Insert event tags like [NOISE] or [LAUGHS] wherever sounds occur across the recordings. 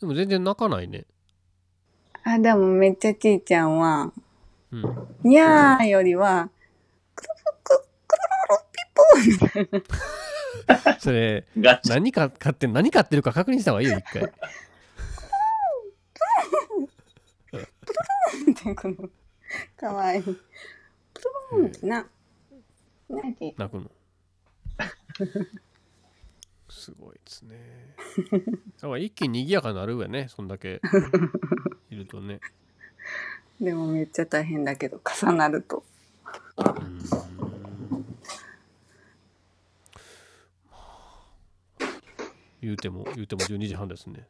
でも全然泣かないね。あ、でもめっちゃちーちゃんは、うん。にゃーよりは、くるくるくるピッポーみたいな。それ。何か買って、何買ってるか確認した方がいいよ、一回。ってこの、かわいい。プルーンってな。なんて泣くの。すごいですね。だから一気に賑やかになるよね、そんだけいるとね。でもめっちゃ大変だけど、重なると。う言うても、言うても12時半ですね。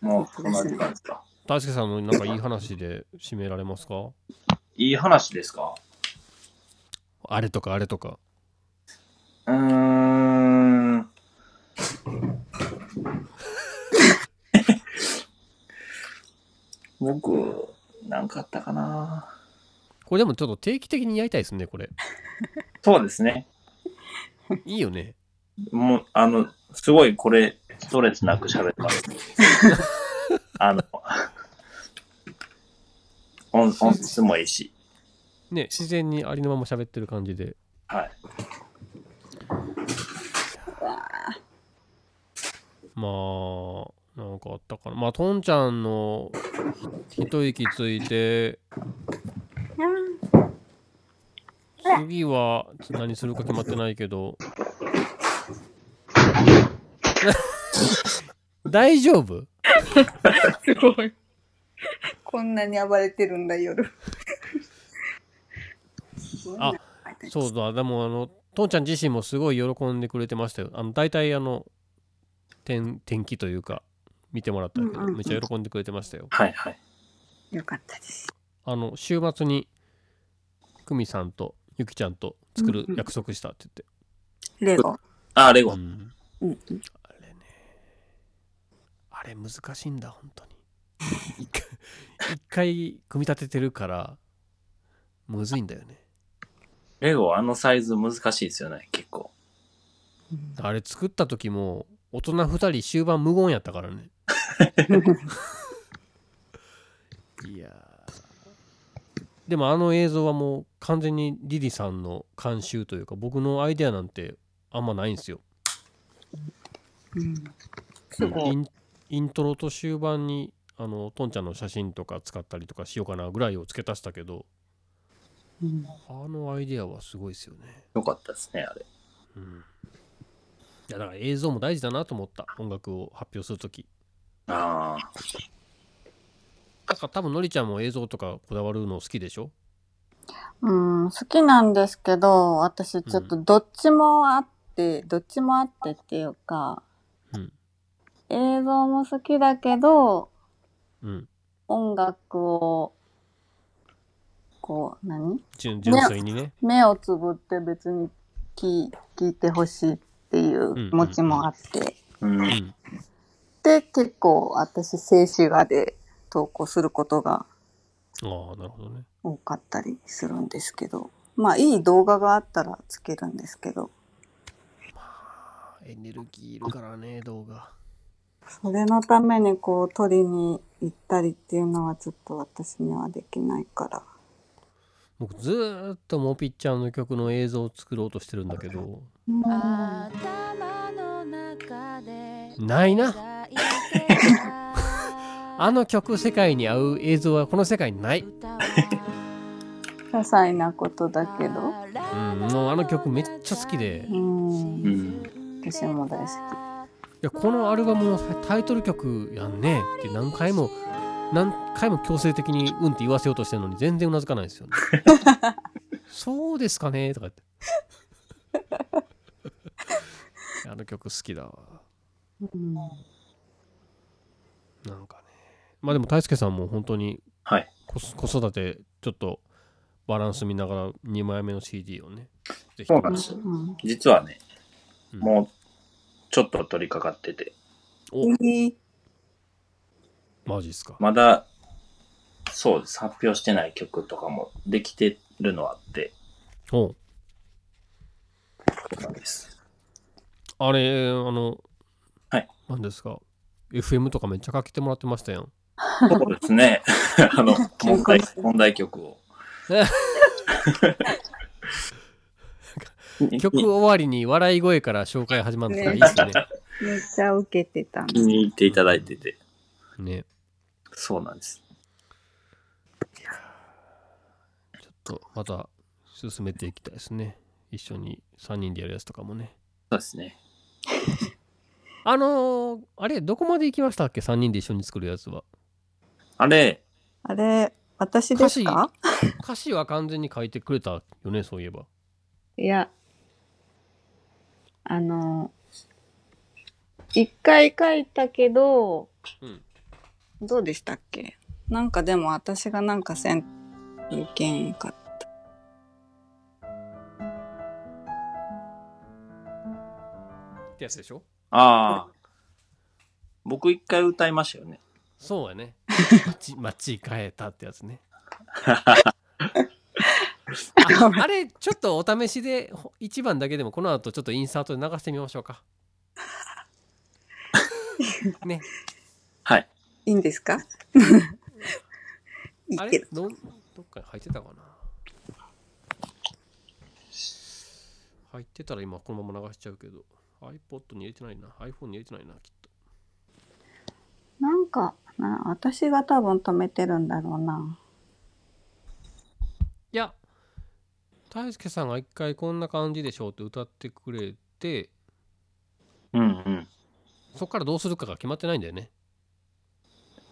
もう、こんな時間ですか。大輔さんのなんかいい話で締められますか？いい話ですか？あれとかあれとか。うーん。僕、なんかあったかな。これでもちょっと定期的にやりたいですね、これ。そうですね。いいよね。もう、あの、すごいこれ、ストレスなく喋ってます。あの、音音質もいいし。ね、自然にありのまま喋ってる感じで。はい。まあ、なんかあったかな。まあ、とんちゃんのひ一息ついて、次は何するか決まってないけど。[LAUGHS] 大丈夫？すごい。こんなに暴れてるんだ、夜。あそうだ、でもあの、とんちゃん自身もすごい喜んでくれてましたよ。あの、大体あの、天、天気というか、見てもらったけど、うんうんうんめっちゃ喜んでくれてましたよ。はいはい。よかったです。あの、週末に、久美さんとゆきちゃんと作るうんうん約束したってレゴ。あ、レ言って。ゴ。うんうんうん。あれね。あれ難しいんだ、本当に。[LAUGHS] 一回、一回組み立ててるから、むずいんだよね。レゴ、あのサイズ難しいですよね、結構。あれ作った時も、大人二人終盤無言やったからね。[LAUGHS] いやーでもあの映像はもう完全にリリさんの監修というか僕のアイデアなんてあんまないんですよ。うんすごい。インイントロと終盤にあのトンちゃんの写真とか使ったりとかしようかなぐらいを付け足したけどうんあのアイデアはすごいですよね。よかったですね、あれ。うん。いやだから映像も大事だなと思った音楽を発表する時ああ。なんか多分のりちゃんも映像とかこだわるの好きでしょ？うん、好きなんですけど、私ちょっとどっちもあって、どっちもあってっていうか、うん映像も好きだけど、うん。音楽を、こう、何？純純粋にね。目をつぶって別に聞聞いてほしいっていう気持ちもあって、うん。うん。で、結構私静止画で投稿することがああ、なるほどね。多かったりするんですけど、まあいい動画があったらつけるんですけど、エネルギーいるからね、動画。それのためにこう撮りに行ったりっていうのはちょっと私にはできないから。僕ずーっとモピッチャーの曲の映像を作ろうとしてるんだけど、うん頭の中でないな。あの曲世界に合う映像はこの世界にない。些細なことだけど、うん、もうあの曲めっちゃ好きで、いうん、うん。私も大好やこのアルバムのタイトル曲やんねって何回も、何回も強制的にうんって言わせようとしてるのに全然うなずかないんですよね。そうですかねとか言って。[LAUGHS] あの曲好きだわ。き。うんなんかね。まあでも大輔さんも本当にはい。子子育てちょっとバランス見ながら2枚目の CD をね。ぜひそうなんです実はね、うんもう、ちょっと取り掛かってて、おいいマジっすか。まだ、そうです。発表してない曲とかもできてるのあって、おうそうなんです。あれ、あの、はい。何ですか。FM とかめっちゃかけてもらってましたやんそうですね。[LAUGHS] あの、問題、問題曲を。[LAUGHS] 曲終わりに笑い声から紹介始まるのがいいですね [LAUGHS] めっちゃ受けてたん気に入っていただいてて。ねそうなんです。ちょっとまた進めていきたいですね一緒に3人でやるやつとかもねそうですね。あのーあれどこまで行きましたっけ？3人で一緒に作るやつはあれ、あれ、私ですか？歌詞は完全に書いてくれたよねそういえば。いや、あの、一回書いたけど、うん。どうでしたっけ？なんかでも私がなんかせんいけんかった。ってやつでしょ？ああ。僕一回歌いましたよね。そうやね街街変えたってやつね。[LAUGHS] ああれちょっとお試しでほ一番だけでもこの後ちょっとインサートで流してみましょうか。ね。はい。いいんですか？[LAUGHS] いいあけど。れどっかに入ってたかな？入ってたら今このまま流しちゃうけど。iPod に入れてないな。iPhone に入れてないなきっかな、私が多分止めてるんだろうな。いや大輔さんが一回こんな感じでしょうって歌ってくれてうんうん。そっからどうするかが決まってないんだよね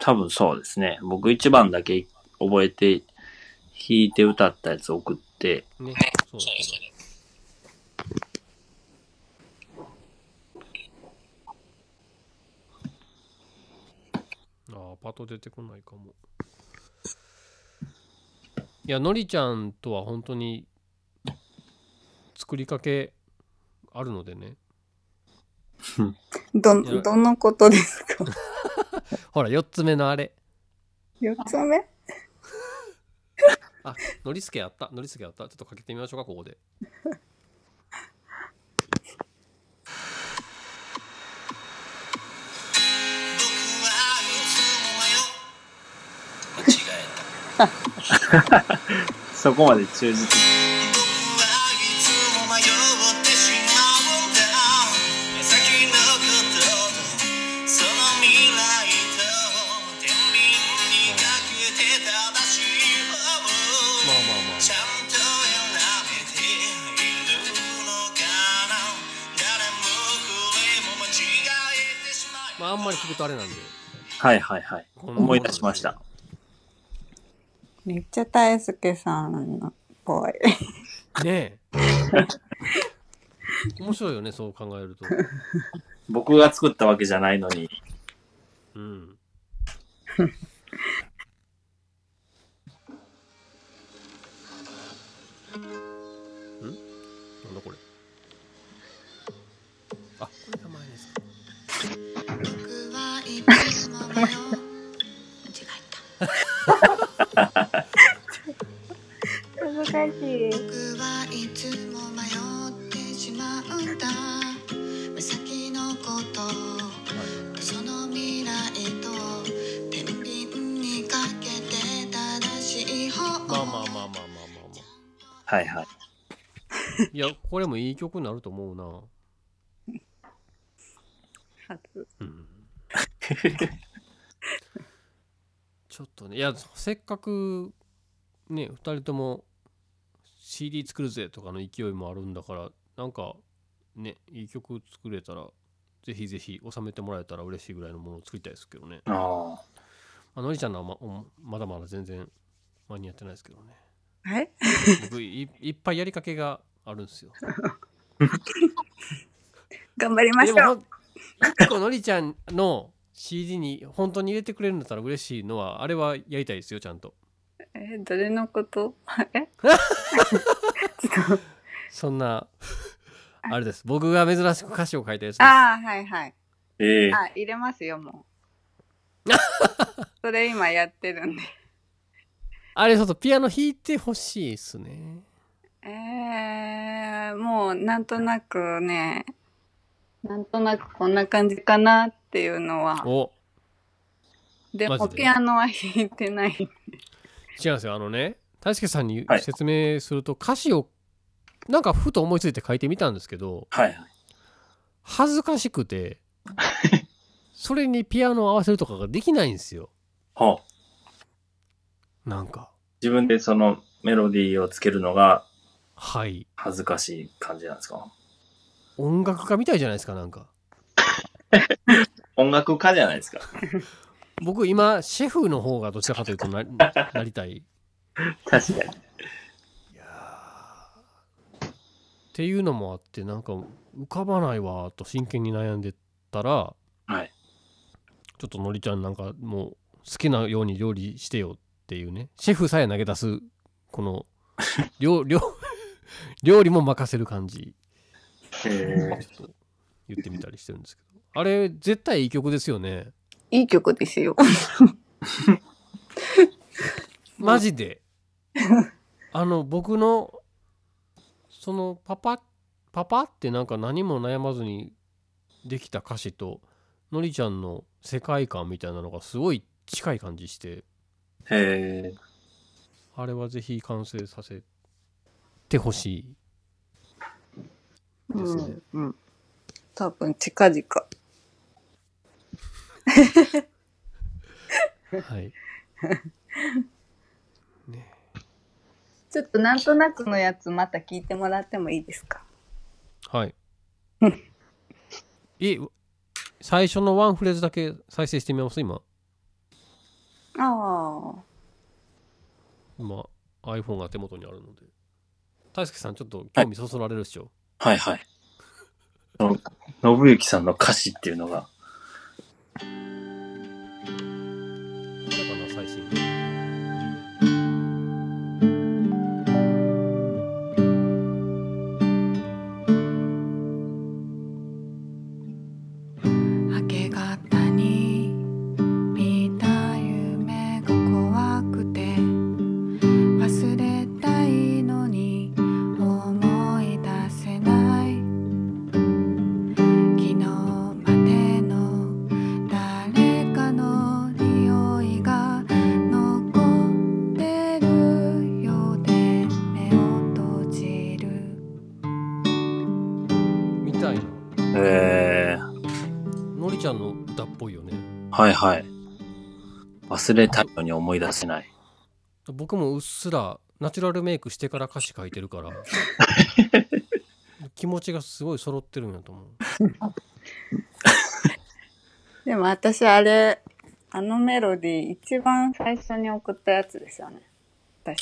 多分そうですね。僕一番だけ覚えて、弾いて歌ったやつ送って、ねそうだそうだああパッと出てこないかも。いやのりちゃんとは本当に作りかけあるのでね。ど、どのことですか？[LAUGHS] ほら4つ目のあれ。四つ目？あのりすけあった。のりすけあった。ちょっとかけてみましょうかここでて正しい方をまあまあまあああんまり聞くとあれなんではいはいはい。思い出しました。めっちゃ大輔さんのっぽい。ねえ。面白いよねそう考えると。僕が作ったわけじゃないのに、うん。ん？なんだこれ？あこれですか。間違えた難しい。僕はい。つも迷ってしまうんだ目先のことその未来と天秤にかけて正しい。方まあまあまあまあまあまあまあはい。はい。い。やこれもい。い。曲になると思うな初。うんちょっとねいやせっかくね2人とも CD 作るぜとかの勢いもあるんだからなんかねいい曲作れたらぜひぜひ収めてもらえたら嬉しいぐらいのものを作りたいですけどね、ああ。まあのりちゃんのはまおまだまだ全然間に合ってないですけどねはい僕いいっぱいやりかけがあるんですよ [LAUGHS] 頑張りましょう。個のりちゃんの CD に本当に入れてくれるんだったら嬉しいのはあれはやりたいですよちゃんと。え、どれのこと？[LAUGHS] え？[LAUGHS] そんなあれです。僕が珍しく歌詞を書いたやつです。ああ、はいはい。ええ。あ、入れますよ、もう。[LAUGHS] それ今やってるんで。あれちょっとピアノ弾いてほしいですね。えー、もうなんとなくね、なんとなくこんな感じかなっていうのは。おでもマジで？ピアノは弾いてない。違うんですよあのね大輔さんにはい説明すると、歌詞をなんかふと思いついて書いてみたんですけどはいはい。恥ずかしくて [LAUGHS] それにピアノを合わせるとかができないんですよほう。なんか自分でそのメロディーをつけるのがはい恥ずかしい感じなんですか？音楽家みたいじゃないですかなんか音楽家じゃないですか。僕今シェフの方がどちらかというとな [LAUGHS] なりたい確かに。いやーっていうのもあってなんか浮かばないわーと真剣に悩んでたらはい。ちょっとのりちゃんなんかもう好きなように料理してよっていうねシェフさえ投げ出すこの料料 [LAUGHS] 料理も任せる感じえちょっと言ってみたりしてるんですけど。あれ絶対いい曲ですよね。いい曲ですよ。[LAUGHS] マジで。あの僕のそのパパパパってなんか何も悩まずにできた歌詞とのりちゃんの世界観みたいなのがすごい近い感じして。ー、えあれはぜひ完成させてほしいですね、うん。うん。多分近々。はい。[LAUGHS] ね。ちょっとなんとなくのやつまた聞いてもらってもいいですか？はい。[LAUGHS] え最初のワンフレーズだけ再生してみます？今。ああ。今 iPhone が手元にあるので。大輔さんちょっと興味そそられるっしょ、ー、はいはい。その、信之さんの歌詞っていうのが、これかな最新はいはい。忘れたいのに思い出せない。僕もうっすらナチュラルメイクしてから歌詞書いてるから [LAUGHS] 気持ちがすごい揃ってるんやと思う [LAUGHS] でも私あれ、あのメロディー一番最初に送ったやつですよね。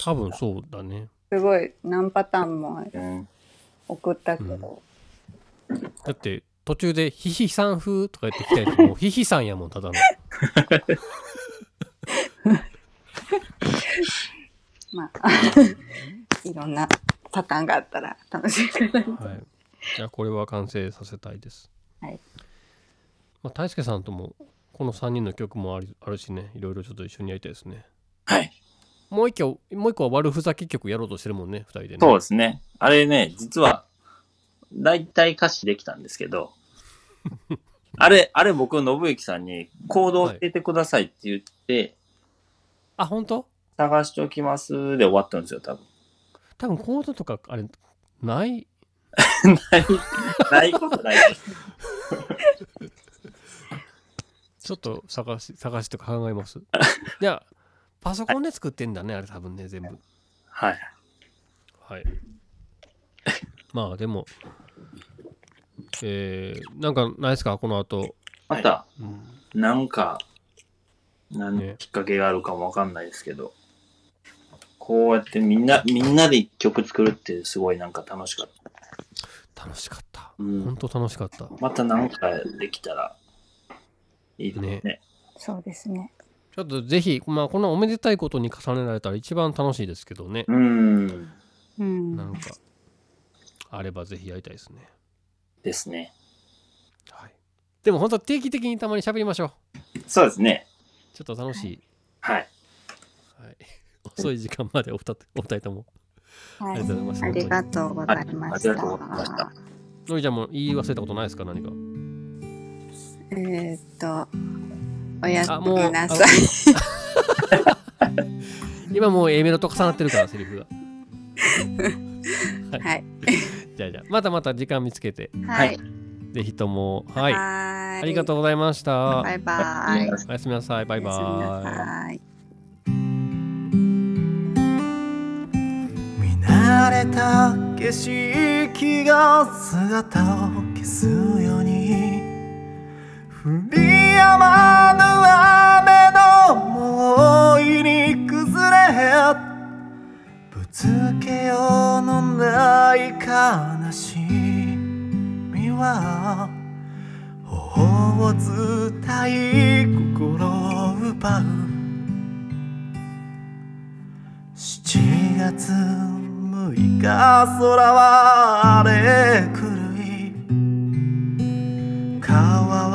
多分そうだねすごい何パターンもうん。送ったけど。だって途中で「ヒヒさん風」とか言ってきたやつもう [LAUGHS] ヒヒさんやもんただの。[LAUGHS] まあ、いろんなパターンがあったら楽しいかな。はい。じゃあこれは完成させたいです。はい。まあ大輔さんともこの3人の曲もありあるしね。いろいろちょっと一緒にやりたいですね。はい。もう一個もう一個は悪ふざけ曲やろうとしてるもんね二人でね。そうですね。あれね、実は、だいたい歌詞できたんですけど、[LAUGHS] あれ、あれ僕、信之さんにコードを入れてくださいって言って、あ本当？探しておきますで終わったんですよ、多分。多分コードとかあれない？[LAUGHS] ない、ないことないです。[LAUGHS] ちょっと探し探しとか考えますいやパソコンで作ってんだねあれ多分ね全部はい。はい。まあでも、えー、なんかないですか？この後。また、うん、なんか、なんねきっかけがあるかもわかんないですけど、こうやってみんな、みんなで曲作るってすごいなんか楽しかった。楽しかった。うん本当楽しかった。またなんかできたらいいですね。ねそうですね。ちょっとぜひ、まあこのおめでたいことに重ねられたら一番楽しいですけどね。うん。うん。なんか、あればぜひやりたいですね。ですね。はい。でも本当定期的にたまに喋りましょう。そうですね。ちょっと楽しい。はい。はい。[LAUGHS] 遅い時間までお二人お二人とも。はありがとうございありがとうございました。ありがとうございましたのりちゃんも言い忘れたことないですか？何か。えー、っと、おやすあもうみなさい。[LAUGHS] 今もう A メロと重なってるからセリフが [LAUGHS] またまた時間見つけて。はい。ぜひとも。はい。はーい。ありがとうございました。バイバイ。おやすみなさい。バイバイ。見慣れた景色が姿を消すように降りやまぬ雨の思いに崩れぶつけようのない悲しみは頬を伝い心を奪う7月6日空は荒れ狂い川は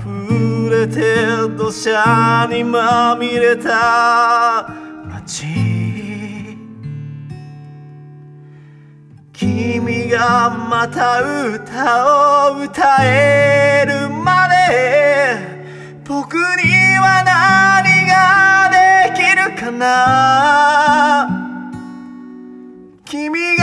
溢れて土砂にまみれた君がまた歌を歌えるまで僕には何ができるかな？君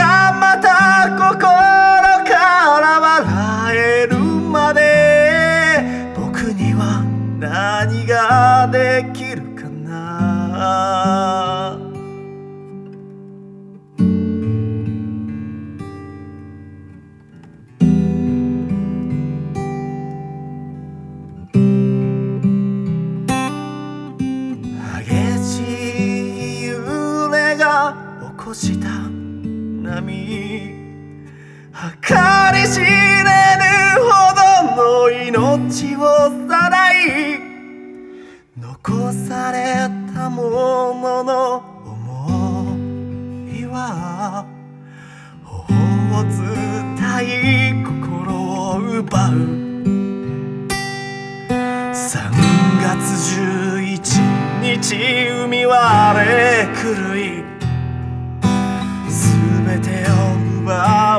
残されたものの思いは頬を伝い心を奪う。3月11日海は荒れ狂い。全てを奪わ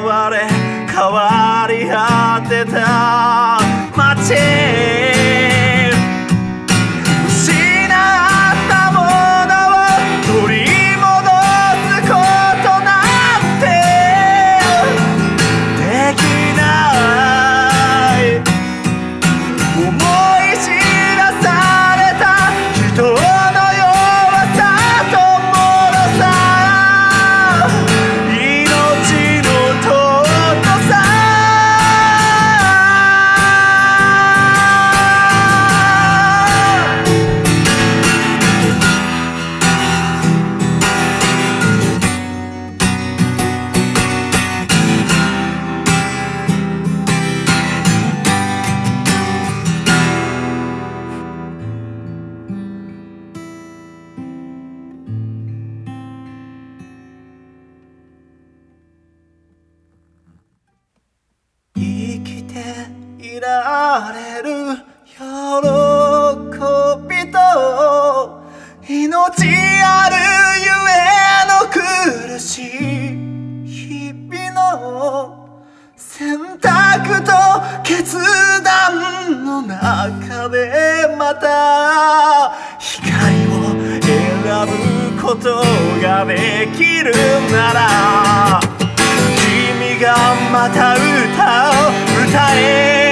ことができるなら君がまた歌を歌え。